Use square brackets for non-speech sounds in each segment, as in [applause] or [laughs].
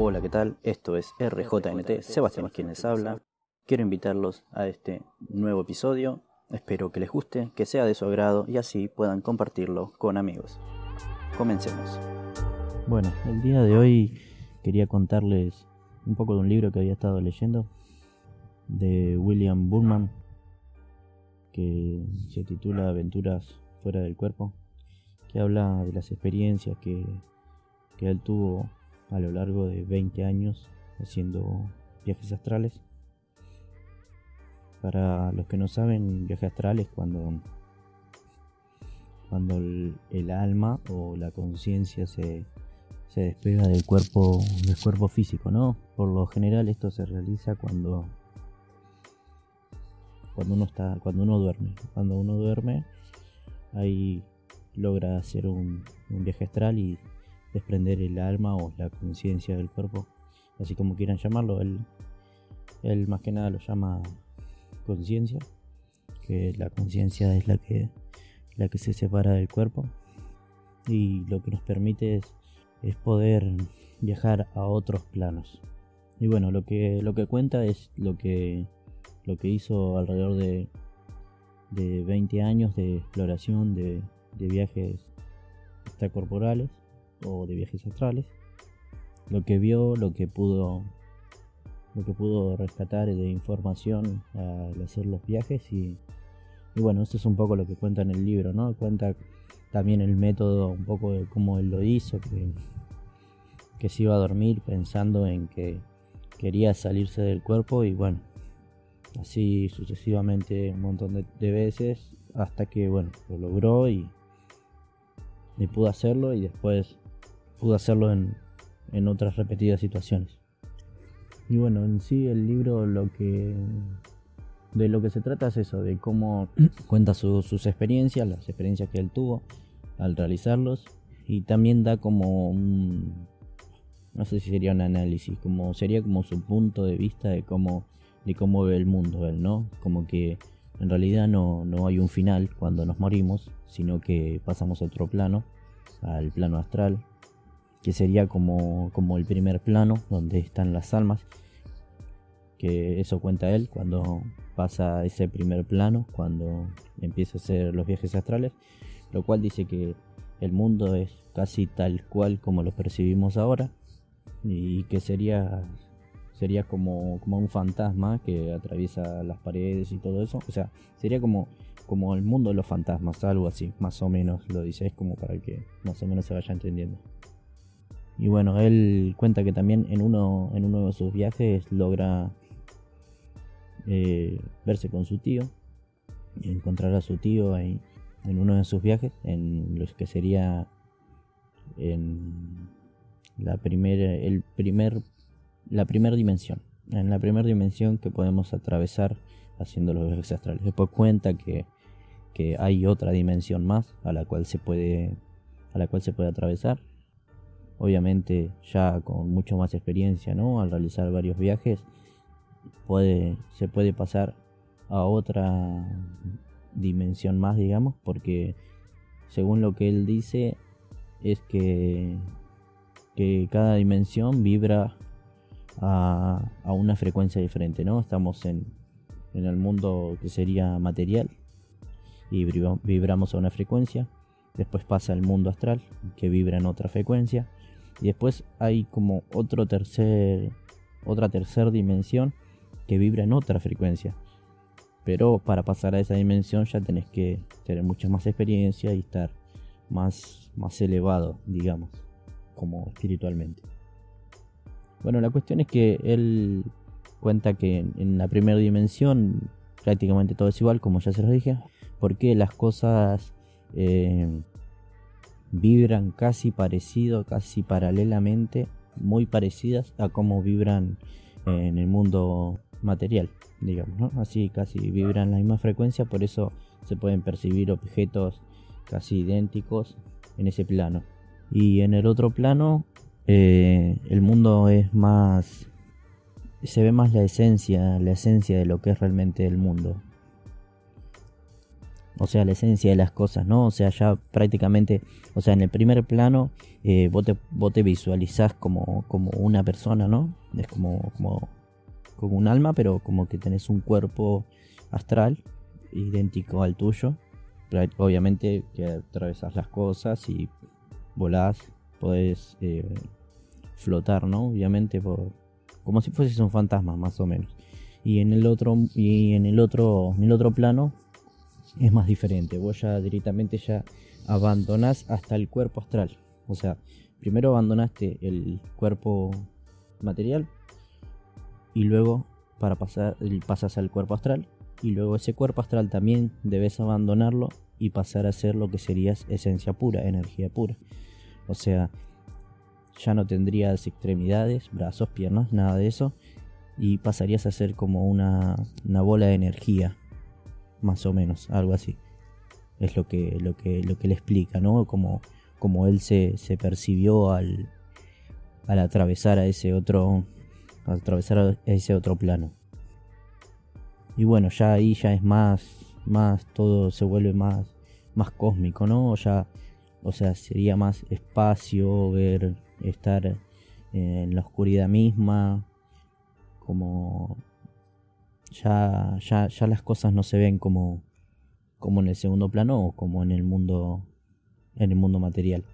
Hola, ¿qué tal? Esto es RJNT, Sebastián es quien les habla. Quiero invitarlos a este nuevo episodio. Espero que les guste, que sea de su agrado y así puedan compartirlo con amigos. Comencemos. Bueno, el día de hoy quería contarles un poco de un libro que había estado leyendo de William Burman que se titula Aventuras fuera del cuerpo, que habla de las experiencias que, que él tuvo a lo largo de 20 años haciendo viajes astrales. Para los que no saben, viaje astral es cuando, cuando el, alma o la conciencia se, se despega del cuerpo, del cuerpo físico, ¿no? Por lo general esto se realiza cuando cuando uno está cuando uno duerme cuando uno duerme ahí logra hacer un, un viaje astral y desprender el alma o la conciencia del cuerpo, así como quieran llamarlo. Él, él más que nada lo llama conciencia, que la conciencia es la que, la que se separa del cuerpo y lo que nos permite es, poder viajar a otros planos. Y bueno, lo que, lo que cuenta es lo que, lo que hizo alrededor de, de 20 años de exploración de, de viajes extracorporales o de viajes astrales. Lo que vio, lo que pudo lo que pudo rescatar de información al hacer los viajes y, bueno, esto es un poco lo que cuenta en el libro, ¿no? Cuenta también el método, un poco de cómo él lo hizo, que, que se iba a dormir pensando en que quería salirse del cuerpo y bueno, así sucesivamente un montón de, veces hasta que bueno, lo logró y, y pudo hacerlo y después pudo hacerlo en, en otras repetidas situaciones. Y bueno, en sí el libro lo que de lo que se trata es eso, de cómo [clears throat] cuenta sus experiencias, las experiencias que él tuvo al realizarlos y también da como un no sé si sería un análisis, como sería como su punto de vista de cómo de cómo ve el mundo él, ¿no? Como que en realidad no, no hay un final cuando nos morimos, sino que pasamos a otro plano, al plano astral, que sería como, como el primer plano donde están las almas, que eso cuenta él cuando pasa ese primer plano, cuando empieza a hacer los viajes astrales, lo cual dice que el mundo es casi tal cual como lo percibimos ahora y que sería sería como, como un fantasma que atraviesa las paredes y todo eso, o sea, sería como como el mundo de los fantasmas, algo así, más o menos lo dice, es como para que más o menos se vaya entendiendo. Y bueno, él cuenta que también en uno, en uno de sus viajes logra eh, verse con su tío encontrar a su tío ahí en uno de sus viajes, en los que sería en la primera, el primer, la primera dimensión, en la primera dimensión que podemos atravesar haciendo los viajes astrales. Después cuenta que, que hay otra dimensión más a la cual se puede, a la cual se puede atravesar obviamente ya con mucho más experiencia, ¿no? Al realizar varios viajes, puede, se puede pasar a otra dimensión más, digamos, porque según lo que él dice, es que, que cada dimensión vibra a, a, una frecuencia diferente, ¿no? Estamos en, en el mundo que sería material y vibramos a una frecuencia. Después pasa el mundo astral, que vibra en otra frecuencia. Y después hay como otro tercer, otra tercera dimensión que vibra en otra frecuencia. Pero para pasar a esa dimensión ya tenés que tener mucha más experiencia y estar más, más elevado, digamos, como espiritualmente. Bueno, la cuestión es que él cuenta que en la primera dimensión prácticamente todo es igual, como ya se los dije, porque las cosas eh, vibran casi parecido, casi paralelamente, muy parecidas a cómo vibran en el mundo material, digamos, ¿no? Así casi vibran la misma frecuencia, por eso se pueden percibir objetos casi idénticos en ese plano. Y en el otro plano, eh, el mundo es más. se ve más la esencia, la esencia de lo que es realmente el mundo. O sea, la esencia de las cosas, ¿no? O sea, ya prácticamente, o sea, en el primer plano eh, vos, te, vos te visualizás como, como una persona, ¿no? Es como, como, como un alma, pero como que tenés un cuerpo astral idéntico al tuyo. Obviamente que atravesás las cosas y volás, podés eh, flotar, ¿no? Obviamente como si fueses un fantasma, más o menos. Y en el otro, y en el otro, en el otro plano es más diferente. Vos ya directamente ya abandonás hasta el cuerpo astral. O sea, primero abandonaste el cuerpo material y luego para pasar pasas al cuerpo astral y luego ese cuerpo astral también debes abandonarlo y pasar a ser lo que serías esencia pura, energía pura. O sea, ya no tendrías extremidades, brazos, piernas, nada de eso y pasarías a ser como una, una bola de energía más o menos, algo así. Es lo que, lo que, lo que le explica, ¿no? Como, como él se, se percibió al, al atravesar a ese otro, al atravesar a ese otro plano. Y bueno, ya ahí ya es más, más, todo se vuelve más, más cósmico, ¿no? Ya, o sea, sería más espacio, ver, estar en la oscuridad misma, como ya, ya, ya las cosas no se ven como, como en el segundo plano o como en el mundo en el mundo material.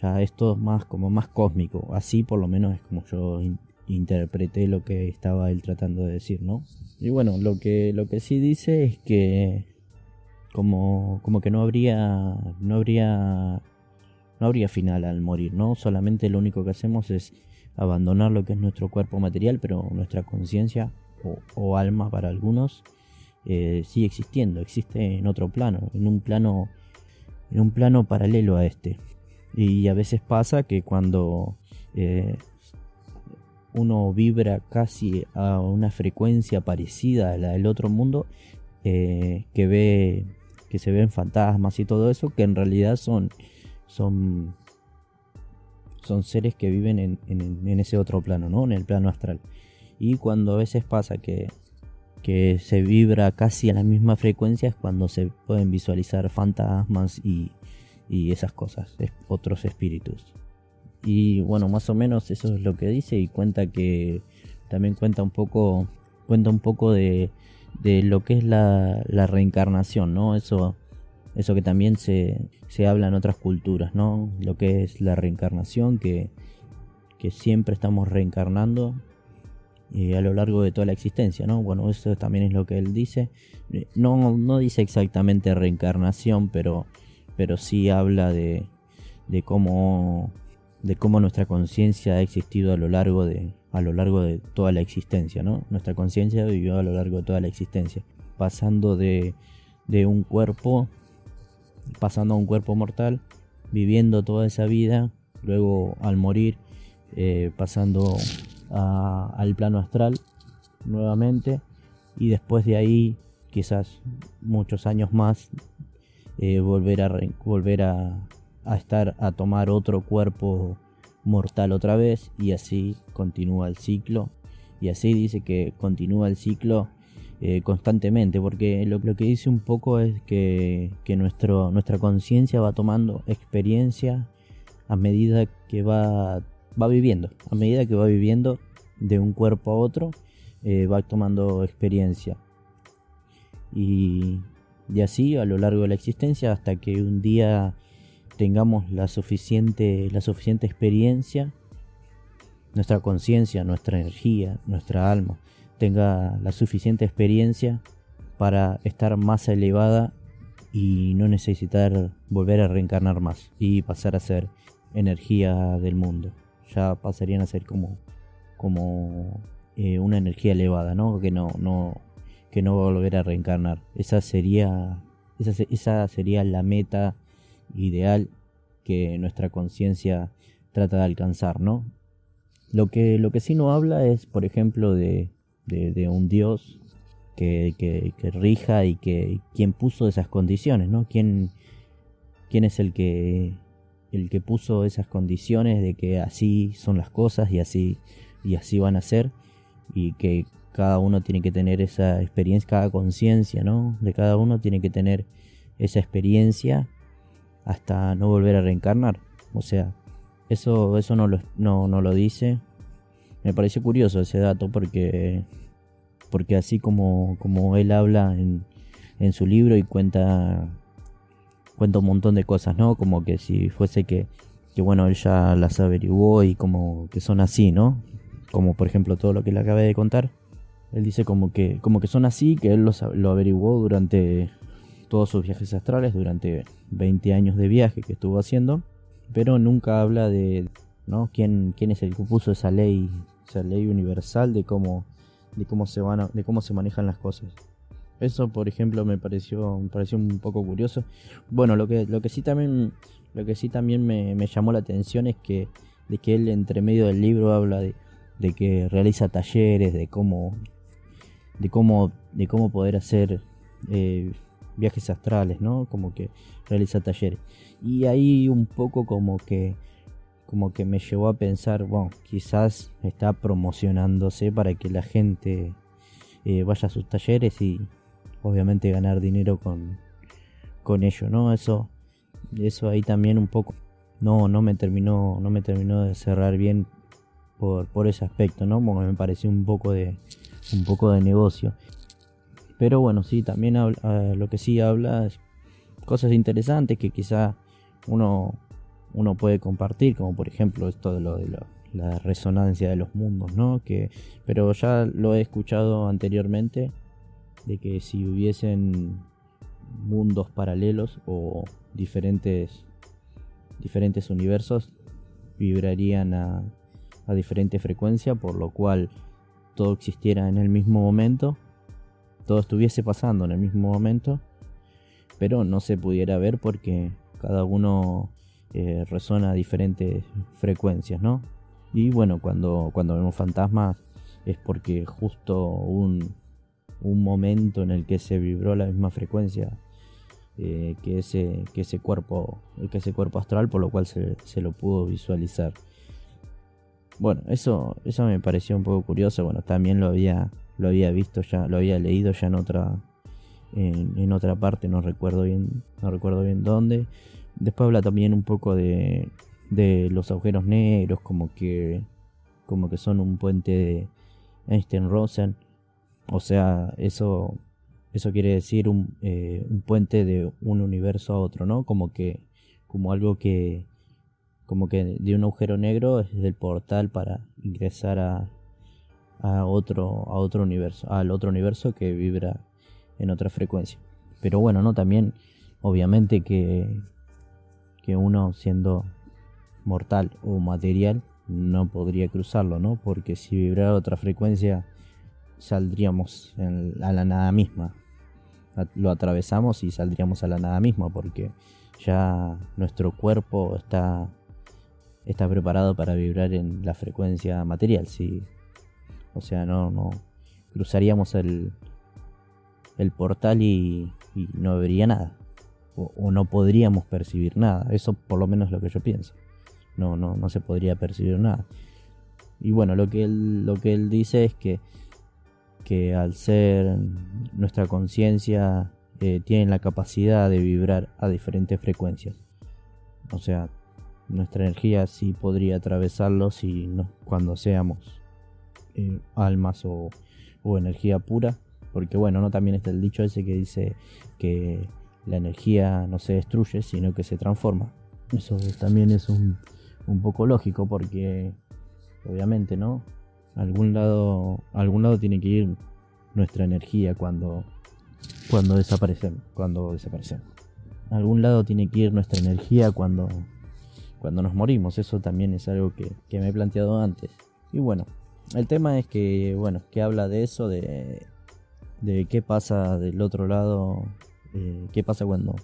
Ya esto es más como más cósmico, así por lo menos es como yo interpreté lo que estaba él tratando de decir, ¿no? Y bueno, lo que lo que sí dice es que como como que no habría no habría no habría final al morir, ¿no? Solamente lo único que hacemos es abandonar lo que es nuestro cuerpo material, pero nuestra conciencia o, alma para algunos, eh, sigue existiendo, existe en otro plano, en un plano, en un plano paralelo a este. Y a veces pasa que cuando eh, uno vibra casi a una frecuencia parecida a la del otro mundo, eh, que ve que se ven fantasmas y todo eso, que en realidad son son son seres que viven en, en, ese otro plano, ¿no? En el plano astral. Y cuando a veces pasa que, que se vibra casi a la misma frecuencia es cuando se pueden visualizar fantasmas y, y esas cosas, otros espíritus. Y bueno, más o menos eso es lo que dice y cuenta que también cuenta un poco, cuenta un poco de, de lo que es la, la, reencarnación, ¿no? Eso, eso que también se, se habla en otras culturas, ¿no? Lo que es la reencarnación, que, que siempre estamos reencarnando a lo largo de toda la existencia, ¿no? Bueno, eso también es lo que él dice. No, no dice exactamente reencarnación, pero, pero sí habla de, de cómo de cómo nuestra conciencia ha existido a lo largo de a lo largo de toda la existencia, ¿no? Nuestra conciencia vivió a lo largo de toda la existencia, pasando de, de un cuerpo pasando a un cuerpo mortal, viviendo toda esa vida, luego al morir eh, pasando al plano astral nuevamente. Y después de ahí quizás muchos años más eh, volver a volver a, estar a tomar otro cuerpo mortal otra vez. Y así continúa el ciclo. Y así dice que continúa el ciclo eh, constantemente porque lo, que dice un poco es que, que nuestro, nuestra conciencia va tomando experiencia a medida que va va viviendo. A medida que va viviendo de un cuerpo a otro, eh, va tomando experiencia. Y, y así a lo largo de la existencia hasta que un día tengamos la suficiente, la suficiente experiencia, nuestra conciencia, nuestra energía, nuestra alma, tenga la suficiente experiencia para estar más elevada y no necesitar volver a reencarnar más y pasar a ser energía del mundo ya pasarían a ser como, como eh, una energía elevada, ¿no? Que no, no, que no va a volver a reencarnar. Esa sería, esa, esa sería la meta ideal que nuestra conciencia trata de alcanzar, ¿no? Lo que, lo que sí no habla es, por ejemplo, de, de, un Dios que, que, rija y que quien puso esas condiciones, ¿no? ¿Quién, quién es el que, el que puso esas condiciones de que así son las cosas y así y así van a ser y que cada uno tiene que tener esa experiencia, cada conciencia, ¿no? De cada uno tiene que tener esa experiencia hasta no volver a reencarnar. O sea, eso, eso no, lo, no, no lo dice. Me pareció curioso ese dato porque, porque así como, como él habla en, en su libro y cuenta, cuenta un montón de cosas, ¿no? Como que si fuese que, que bueno, él ya las averiguó y como que son así, ¿no? Como por ejemplo todo lo que le acabé de contar. Él dice como que, como que son así, que él lo, lo averiguó durante todos sus viajes astrales, durante 20 años de viaje que estuvo haciendo, pero nunca habla de ¿no? quién, quién es el que puso esa ley, esa ley universal de cómo, de cómo se van de cómo se manejan las cosas. Eso, por ejemplo, me pareció, me pareció un poco curioso. Bueno, lo que, lo que sí también, lo que sí también me, llamó la atención es que, de que él entre medio del libro habla de, de que realiza talleres, de cómo, de cómo, de cómo poder hacer eh, viajes astrales, ¿no? Como que realiza talleres. Y ahí un poco como que como que me llevó a pensar, bueno, quizás está promocionándose para que la gente eh, vaya a sus talleres y obviamente ganar dinero con, con ello, ¿no? Eso, eso ahí también un poco no, no me terminó, no me terminó de cerrar bien por, por ese aspecto, ¿no? Porque me pareció un poco de, un poco de negocio. Pero bueno, sí, también habla, lo que sí habla es cosas interesantes que quizá uno, uno puede compartir, como por ejemplo esto de lo de la resonancia de los mundos, ¿no? Que, pero ya lo he escuchado anteriormente, de que si hubiesen mundos paralelos o diferentes, diferentes universos, vibrarían a, a diferente frecuencia, por lo cual todo existiera en el mismo momento, todo estuviese pasando en el mismo momento, pero no se pudiera ver porque cada uno eh, resuena a diferentes frecuencias, ¿no? Y bueno, cuando, cuando vemos fantasmas es porque justo un, un momento en el que se vibró la misma frecuencia eh, que, ese, que ese cuerpo, que ese cuerpo astral, por lo cual se, se lo pudo visualizar. Bueno, eso, eso me pareció un poco curioso. Bueno, también lo había, lo había visto ya, lo había leído ya en otra, en, otra parte, no recuerdo bien, no recuerdo bien dónde. Después habla también un poco de, de los agujeros negros, como que, como que son un puente de Einstein-Rosen. O sea, eso, eso quiere decir un, eh, un puente de un universo a otro, ¿no? Como que, como algo que, como que de un agujero negro es el portal para ingresar a, a otro a otro universo al otro universo que vibra en otra frecuencia. Pero bueno no también obviamente que que uno siendo mortal o material no podría cruzarlo no porque si vibrara otra frecuencia saldríamos a la nada misma lo atravesamos y saldríamos a la nada misma porque ya nuestro cuerpo está está preparado para vibrar en la frecuencia material. ¿sí? O sea, no, no cruzaríamos el, el portal y, no vería nada. O, no podríamos percibir nada. Eso por lo menos es lo que yo pienso. No, no, no se podría percibir nada. Y bueno, lo que él, lo que él dice es que, que al ser nuestra conciencia eh, tiene la capacidad de vibrar a diferentes frecuencias. O sea, nuestra energía sí podría atravesarlo si no, cuando seamos eh, almas o, energía pura. Porque bueno, no también está el dicho ese que dice que la energía no se destruye, sino que se transforma. Eso también es un, un poco lógico porque obviamente, ¿no? Algún lado, algún lado tiene que ir nuestra energía cuando, cuando desaparecemos, cuando desaparecemos. algún lado tiene que ir nuestra energía cuando cuando nos morimos. Eso también es algo que, me he planteado antes. Y bueno, el tema es que, bueno, que habla de eso, de, de qué pasa del otro lado, eh, qué pasa cuando,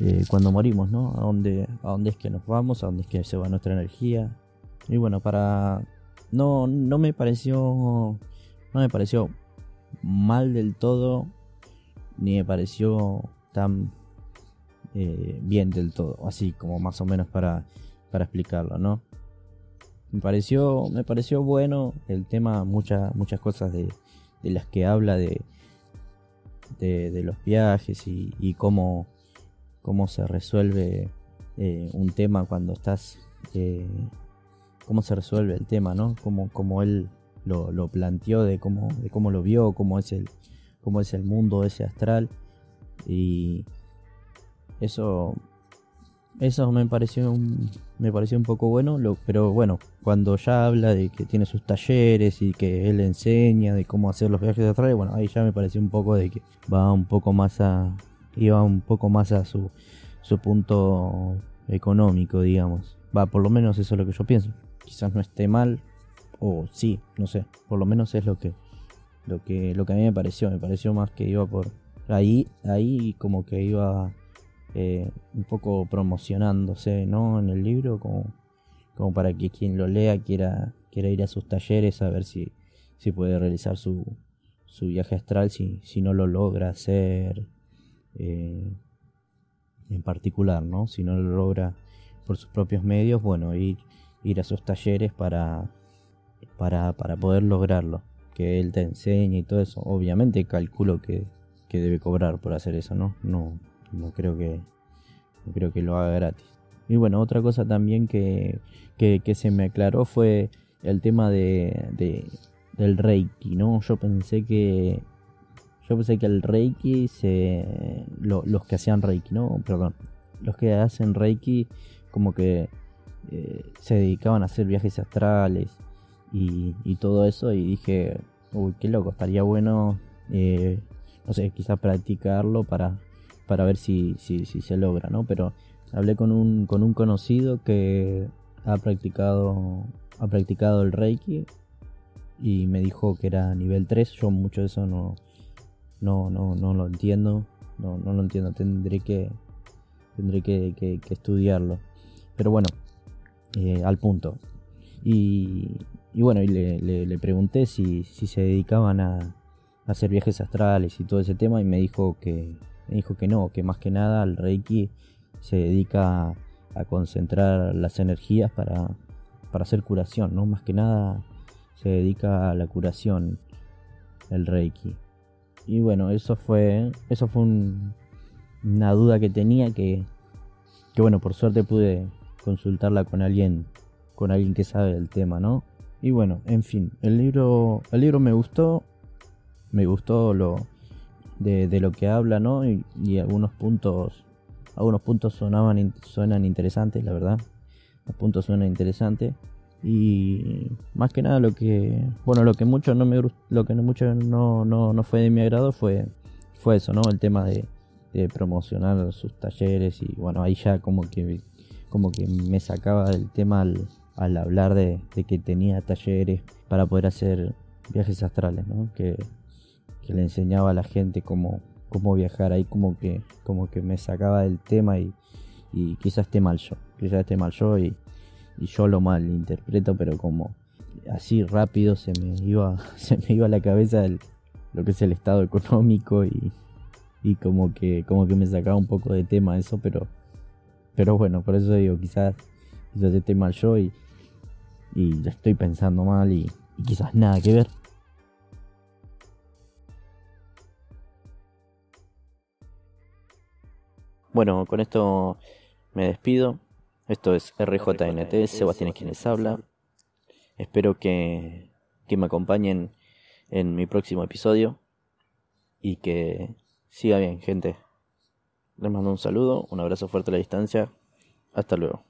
eh, cuando morimos, ¿no? A dónde, a dónde es que nos vamos, a dónde es que se va nuestra energía. Y bueno, para... No, no me pareció... No me pareció mal del todo, ni me pareció tan eh, bien del todo, así como más o menos para para explicarlo, ¿no? Me pareció, me pareció bueno el tema, muchas muchas cosas de, las que habla de, de, los viajes y, cómo, cómo se resuelve eh, un tema cuando estás, eh, cómo se resuelve el tema, ¿no? Como, como él lo, lo, planteó, de cómo, de cómo lo vio, cómo es el, cómo es el mundo ese astral. Y eso eso me pareció un, me pareció un poco bueno, pero bueno, cuando ya habla de que tiene sus talleres y que él enseña de cómo hacer los viajes astrales, bueno, ahí ya me pareció un poco de que va un poco más a iba un poco más a su su punto económico, digamos. Va, por lo menos eso es lo que yo pienso. Quizás no esté mal o sí, no sé, por lo menos es lo que lo que lo que a mí me pareció, me pareció más que iba por ahí ahí como que iba eh, un poco promocionándose ¿no? en el libro, como, como para que quien lo lea quiera, quiera ir a sus talleres a ver si, si puede realizar su, su viaje astral, si, si no lo logra hacer eh, en particular, ¿no? si no lo logra por sus propios medios, bueno, ir, ir a sus talleres para, para, para poder lograrlo, que él te enseñe y todo eso. Obviamente calculo que, que debe cobrar por hacer eso, ¿no? No, no creo que, creo que lo haga gratis. Y bueno, otra cosa también que, que, se me aclaró fue el tema de, de, del Reiki, ¿no? Yo pensé que yo pensé que el Reiki se los que hacían Reiki, no, perdón, los que hacen Reiki como que eh, se dedicaban a hacer viajes astrales y, todo eso y dije, uy, qué loco, estaría bueno, eh, no sé, quizás practicarlo para para ver si, si, se logra, ¿no? Pero hablé con un, con un conocido que ha practicado, ha practicado el Reiki y me dijo que era nivel 3. Yo mucho de eso no, no, no, no lo entiendo. No, no lo entiendo. Tendré que, tendré que, estudiarlo. Pero bueno, eh, al punto. Y, y bueno, y le, le, pregunté si, si se dedicaban a, hacer viajes astrales y todo ese tema y me dijo que, me dijo que no, que más que nada el Reiki se dedica a, concentrar las energías para, para hacer curación, ¿no? Más que nada se dedica a la curación el Reiki. Y bueno, eso fue, eso fue una duda que tenía que, que bueno, por suerte pude consultarla con alguien, con alguien que sabe del tema, ¿no? Y bueno, en fin, el libro, el libro me gustó, me gustó lo, de, lo que habla, ¿no? Y, algunos puntos, algunos puntos sonaban, suenan interesantes, la verdad. Los puntos suenan interesantes. Y más que nada lo que, bueno, lo que mucho no me lo que mucho no, no, no fue de mi agrado fue, fue eso, ¿no? El tema de, de promocionar sus talleres y bueno, ahí ya como que, como que me sacaba del tema al, al hablar de, de, que tenía talleres para poder hacer viajes astrales, ¿no? Que que le enseñaba a la gente cómo, cómo viajar. Ahí como que, como que me sacaba del tema y, y quizás esté mal yo. Quizás esté mal yo y, y yo lo mal interpreto, pero como así rápido se me iba, [laughs] se me iba a la cabeza lo que es el estado económico y, y como que, como que me sacaba un poco de tema eso, pero, pero bueno, por eso digo, quizás, quizás esté mal yo y, y estoy pensando mal y quizás nada que ver. Bueno, con esto me despido. Esto es RJNT, Sebastián es quien les habla. Espero que, que me acompañen en mi próximo episodio y que siga bien, gente. Les mando un saludo, un abrazo fuerte a la distancia. Hasta luego.